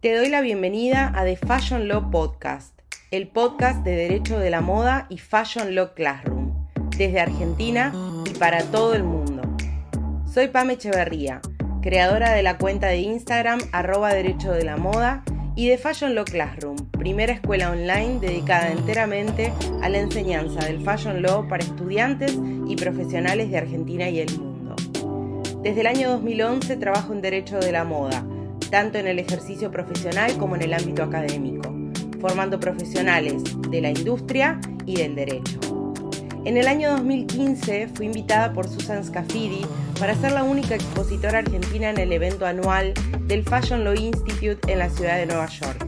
Te doy la bienvenida a The Fashion Law Podcast, el podcast de Derecho de la Moda y Fashion Law Classroom, desde Argentina y para todo el mundo. Soy Pame Echeverría, creadora de la cuenta de Instagram arroba Derecho de la Moda y de Fashion Law Classroom, primera escuela online dedicada enteramente a la enseñanza del Fashion Law para estudiantes y profesionales de Argentina y el mundo. Desde el año 2011 trabajo en Derecho de la Moda, tanto en el ejercicio profesional como en el ámbito académico, formando profesionales de la industria y del derecho. En el año 2015 fui invitada por Susan Scafidi para ser la única expositora argentina en el evento anual del Fashion Law Institute en la ciudad de Nueva York.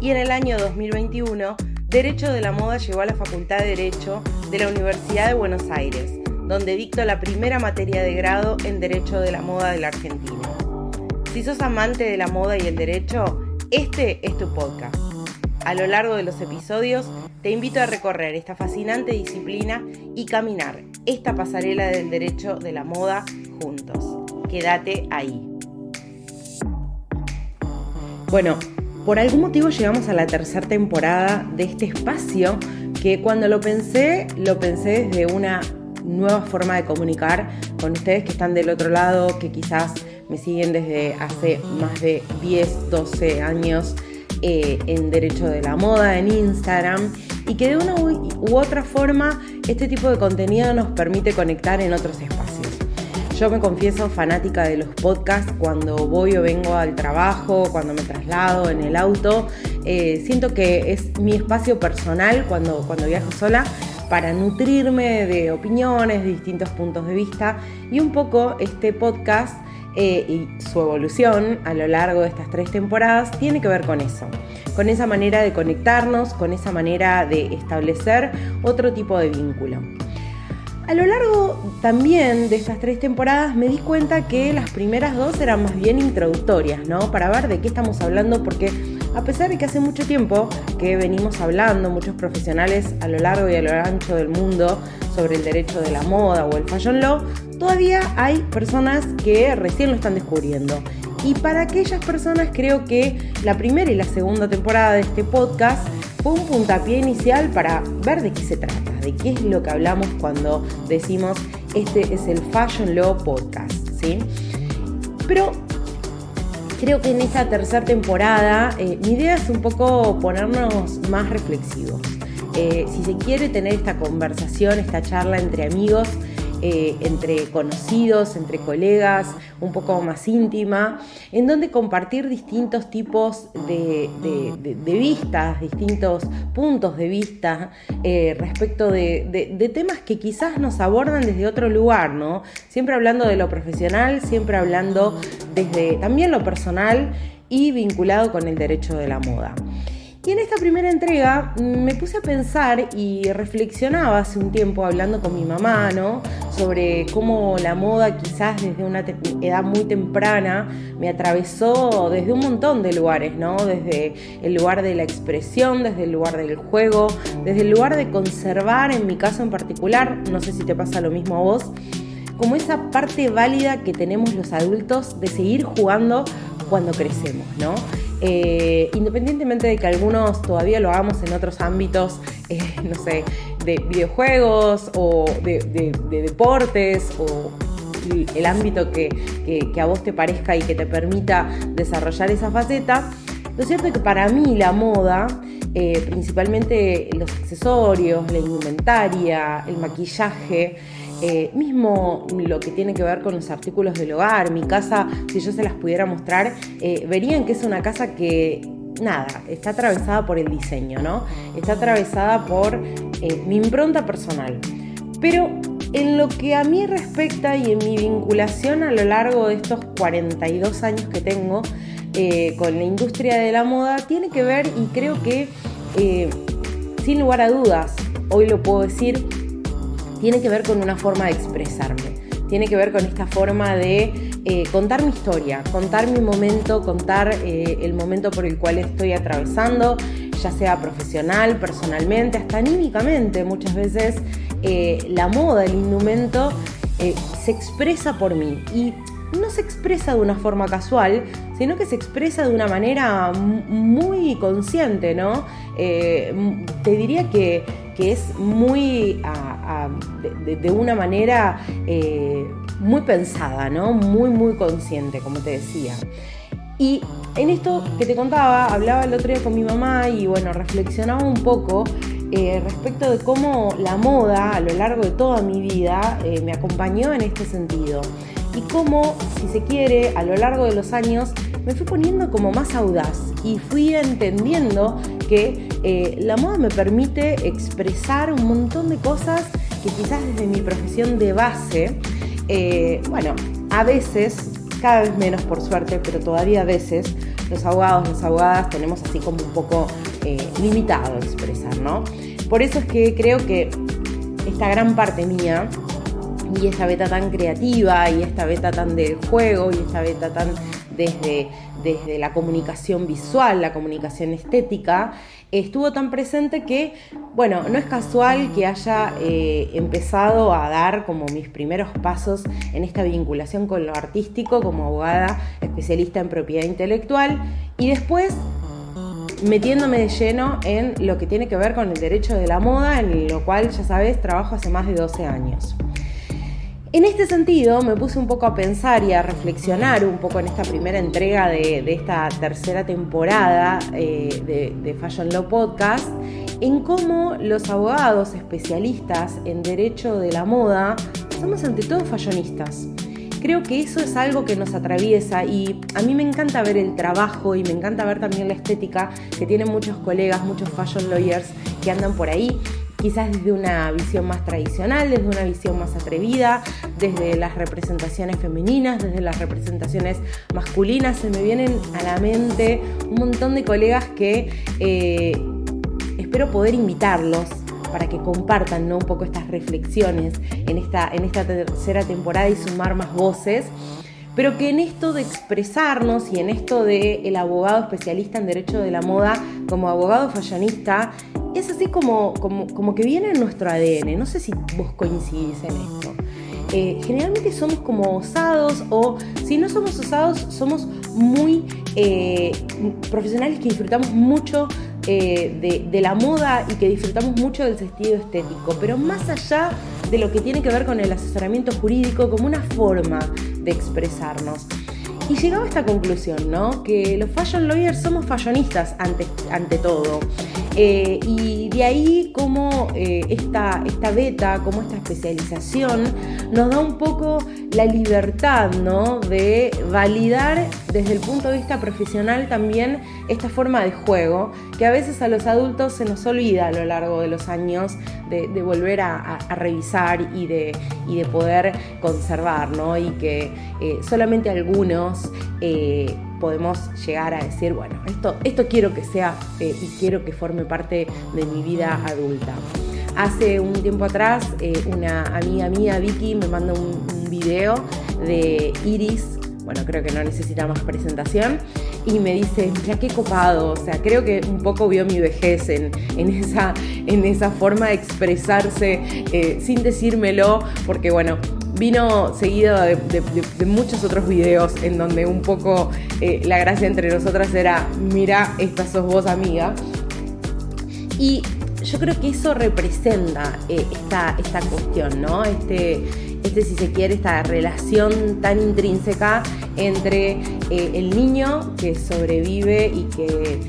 Y en el año 2021, Derecho de la Moda llegó a la Facultad de Derecho de la Universidad de Buenos Aires, donde dicto la primera materia de grado en Derecho de la Moda de la Argentina. Si sos amante de la moda y el derecho, este es tu podcast. A lo largo de los episodios te invito a recorrer esta fascinante disciplina y caminar esta pasarela del derecho de la moda juntos. Quédate ahí. Bueno, por algún motivo llegamos a la tercera temporada de este espacio que cuando lo pensé, lo pensé desde una nueva forma de comunicar con ustedes que están del otro lado, que quizás me siguen desde hace más de 10, 12 años eh, en Derecho de la Moda, en Instagram, y que de una u otra forma este tipo de contenido nos permite conectar en otros espacios. Yo me confieso fanática de los podcasts cuando voy o vengo al trabajo, cuando me traslado en el auto. Eh, siento que es mi espacio personal cuando, cuando viajo sola para nutrirme de opiniones, de distintos puntos de vista y un poco este podcast eh, y su evolución a lo largo de estas tres temporadas tiene que ver con eso, con esa manera de conectarnos, con esa manera de establecer otro tipo de vínculo. A lo largo también de estas tres temporadas me di cuenta que las primeras dos eran más bien introductorias, ¿no? Para ver de qué estamos hablando, porque a pesar de que hace mucho tiempo que venimos hablando, muchos profesionales a lo largo y a lo ancho del mundo, sobre el derecho de la moda o el fashion law, todavía hay personas que recién lo están descubriendo. Y para aquellas personas creo que la primera y la segunda temporada de este podcast fue un puntapié inicial para ver de qué se trata, de qué es lo que hablamos cuando decimos este es el Fashion Law Podcast, ¿sí? Pero creo que en esta tercera temporada eh, mi idea es un poco ponernos más reflexivos. Eh, si se quiere tener esta conversación, esta charla entre amigos, eh, entre conocidos, entre colegas, un poco más íntima, en donde compartir distintos tipos de, vistas, distintos puntos de vista eh, respecto de, temas que quizás nos abordan desde otro lugar, ¿no? Siempre hablando de lo profesional, siempre hablando desde también lo personal y vinculado con el derecho de la moda. Y en esta primera entrega me puse a pensar y reflexionaba hace un tiempo hablando con mi mamá, ¿no? Sobre cómo la moda quizás desde una edad muy temprana me atravesó desde un montón de lugares, ¿no? Desde el lugar de la expresión, desde el lugar del juego, desde el lugar de conservar, en mi caso en particular, no sé si te pasa lo mismo a vos, como esa parte válida que tenemos los adultos de seguir jugando cuando crecemos, ¿no? Eh, independientemente de que algunos todavía lo hagamos en otros ámbitos, eh, no sé, de videojuegos o de, deportes o el ámbito que, a vos te parezca y que te permita desarrollar esa faceta, lo cierto es que para mí la moda, eh, principalmente los accesorios, la indumentaria, el maquillaje, eh, mismo lo que tiene que ver con los artículos del hogar, mi casa, si yo se las pudiera mostrar, eh, verían que es una casa que, nada, está atravesada por el diseño, ¿no? Está atravesada por eh, mi impronta personal. Pero en lo que a mí respecta y en mi vinculación a lo largo de estos 42 años que tengo con la industria de la moda, tiene que ver y creo que, sin lugar a dudas, hoy lo puedo decir, tiene que ver con una forma de expresarme, tiene que ver con esta forma de eh, contar mi historia, contar mi momento, contar eh, el momento por el cual estoy atravesando, ya sea profesional, personalmente, hasta anímicamente. Muchas veces eh, la moda, el indumento, se expresa por mí. Y no se expresa de una forma casual, sino que se expresa de una manera muy consciente, ¿no? Te diría que, es muy de, una manera eh, muy pensada, ¿no? Muy, muy consciente, como te decía. Y en esto que te contaba, hablaba el otro día con mi mamá y bueno, reflexionaba un poco eh, respecto de cómo la moda a lo largo de toda mi vida me acompañó en este sentido y cómo, si se quiere, a lo largo de los años me fui poniendo como más audaz y fui entendiendo que eh, la moda me permite expresar un montón de cosas que quizás desde mi profesión de base, eh, bueno, a veces, cada vez menos por suerte, pero todavía a veces, los abogados, las abogadas tenemos así como un poco eh, limitado expresar, ¿no? Por eso es que creo que esta gran parte mía y esta beta tan creativa y esta beta tan del juego y esta beta tan desde, desde la comunicación visual, la comunicación estética, estuvo tan presente que, bueno, no es casual que haya eh, empezado a dar como mis primeros pasos en esta vinculación con lo artístico como abogada especialista en propiedad intelectual y después metiéndome de lleno en lo que tiene que ver con el derecho de la moda, en lo cual, ya sabes, trabajo hace más de 12 años. En este sentido, me puse un poco a pensar y a reflexionar un poco en esta primera entrega de, esta tercera temporada eh, de, de Fashion Law Podcast, en cómo los abogados especialistas en derecho de la moda somos ante todo fashionistas. Creo que eso es algo que nos atraviesa y a mí me encanta ver el trabajo y me encanta ver también la estética que tienen muchos colegas, muchos fashion lawyers que andan por ahí quizás desde una visión más tradicional, desde una visión más atrevida, desde las representaciones femeninas, desde las representaciones masculinas. Se me vienen a la mente un montón de colegas que eh, espero poder invitarlos para que compartan un poco estas reflexiones en esta, en esta tercera temporada y sumar más voces pero que en esto de expresarnos y en esto de el abogado especialista en derecho de la moda como abogado fashionista es así como, como, que viene en nuestro ADN. No sé si vos coincidís en esto. Eh, generalmente somos como osados o si no somos osados, somos muy eh, profesionales que disfrutamos mucho eh, de, de, la moda y que disfrutamos mucho del sentido estético, pero más allá de lo que tiene que ver con el asesoramiento jurídico como una forma de expresarnos. Y llegaba a esta conclusión, ¿no? Que los fashion lawyers somos fashionistas ante, ante todo. Eh, y de ahí como eh, esta, esta beta, como esta especialización, nos da un poco la libertad ¿no? de validar desde el punto de vista profesional también esta forma de juego, que a veces a los adultos se nos olvida a lo largo de los años de, volver a, revisar y de, y de poder conservar, ¿no? y que eh, solamente algunos podemos llegar a decir, bueno, esto, esto quiero que sea eh, y quiero que forme parte de mi vida adulta. Hace un tiempo atrás, eh, una amiga mía, Vicky, me mandó un, video de Iris, bueno, creo que no necesita más presentación, y me dice, mira qué copado, o sea, creo que un poco vio mi vejez en, esa, en esa forma de expresarse eh, sin decírmelo, porque bueno, vino seguido de, muchos otros videos en donde un poco eh, la gracia entre nosotras era, mira, esta sos vos amiga. Y yo creo que eso representa eh, esta, esta cuestión, ¿no? Este, este, si se quiere, esta relación tan intrínseca entre eh, el niño que sobrevive y que,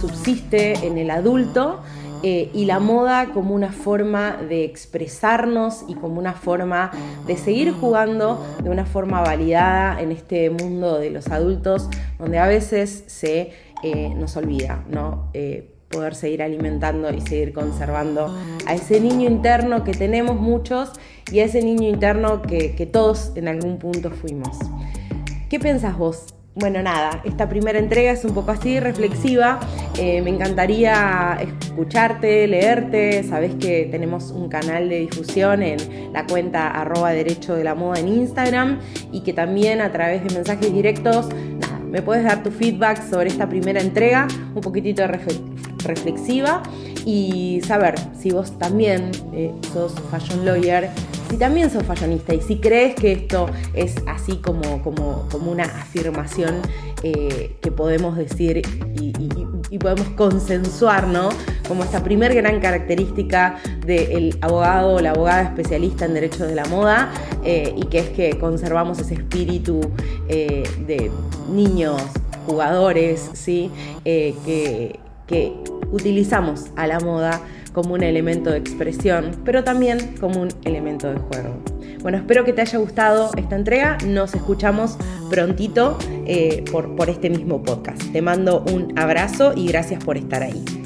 subsiste en el adulto eh, y la moda como una forma de expresarnos y como una forma de seguir jugando de una forma validada en este mundo de los adultos donde a veces se eh, nos olvida, ¿no? Poder seguir alimentando y seguir conservando a ese niño interno que tenemos muchos y a ese niño interno que, todos en algún punto fuimos. ¿Qué pensás vos bueno, nada, esta primera entrega es un poco así, reflexiva. Eh, me encantaría escucharte, leerte. Sabes que tenemos un canal de difusión en la cuenta arroba derecho de la moda en Instagram y que también a través de mensajes directos, nada, me puedes dar tu feedback sobre esta primera entrega, un poquitito reflexiva y saber si vos también eh, sos fashion lawyer si también sos fashionista y si crees que esto es así como, como, como una afirmación eh, que podemos decir y, podemos consensuar, ¿no? Como esta primer gran característica del abogado o la abogada especialista en derechos de la moda eh, y que es que conservamos ese espíritu eh, de niños, jugadores, ¿sí? que, que utilizamos a la moda como un elemento de expresión, pero también como un elemento de juego. Bueno, espero que te haya gustado esta entrega. Nos escuchamos prontito eh, por, por este mismo podcast. Te mando un abrazo y gracias por estar ahí.